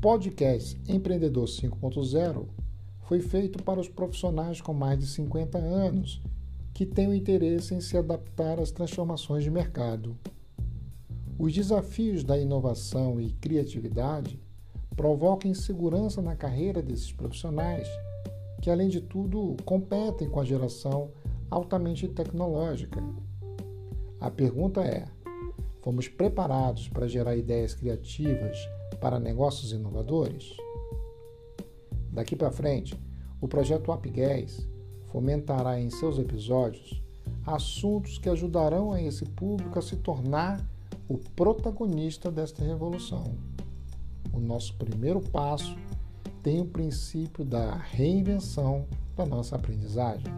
podcast Empreendedor 5.0 foi feito para os profissionais com mais de 50 anos que têm o interesse em se adaptar às transformações de mercado. Os desafios da inovação e criatividade provocam insegurança na carreira desses profissionais, que, além de tudo, competem com a geração altamente tecnológica. A pergunta é: fomos preparados para gerar ideias criativas para negócios inovadores? Daqui para frente, o projeto UpGas fomentará em seus episódios assuntos que ajudarão a esse público a se tornar o protagonista desta revolução. O nosso primeiro passo tem o princípio da reinvenção da nossa aprendizagem.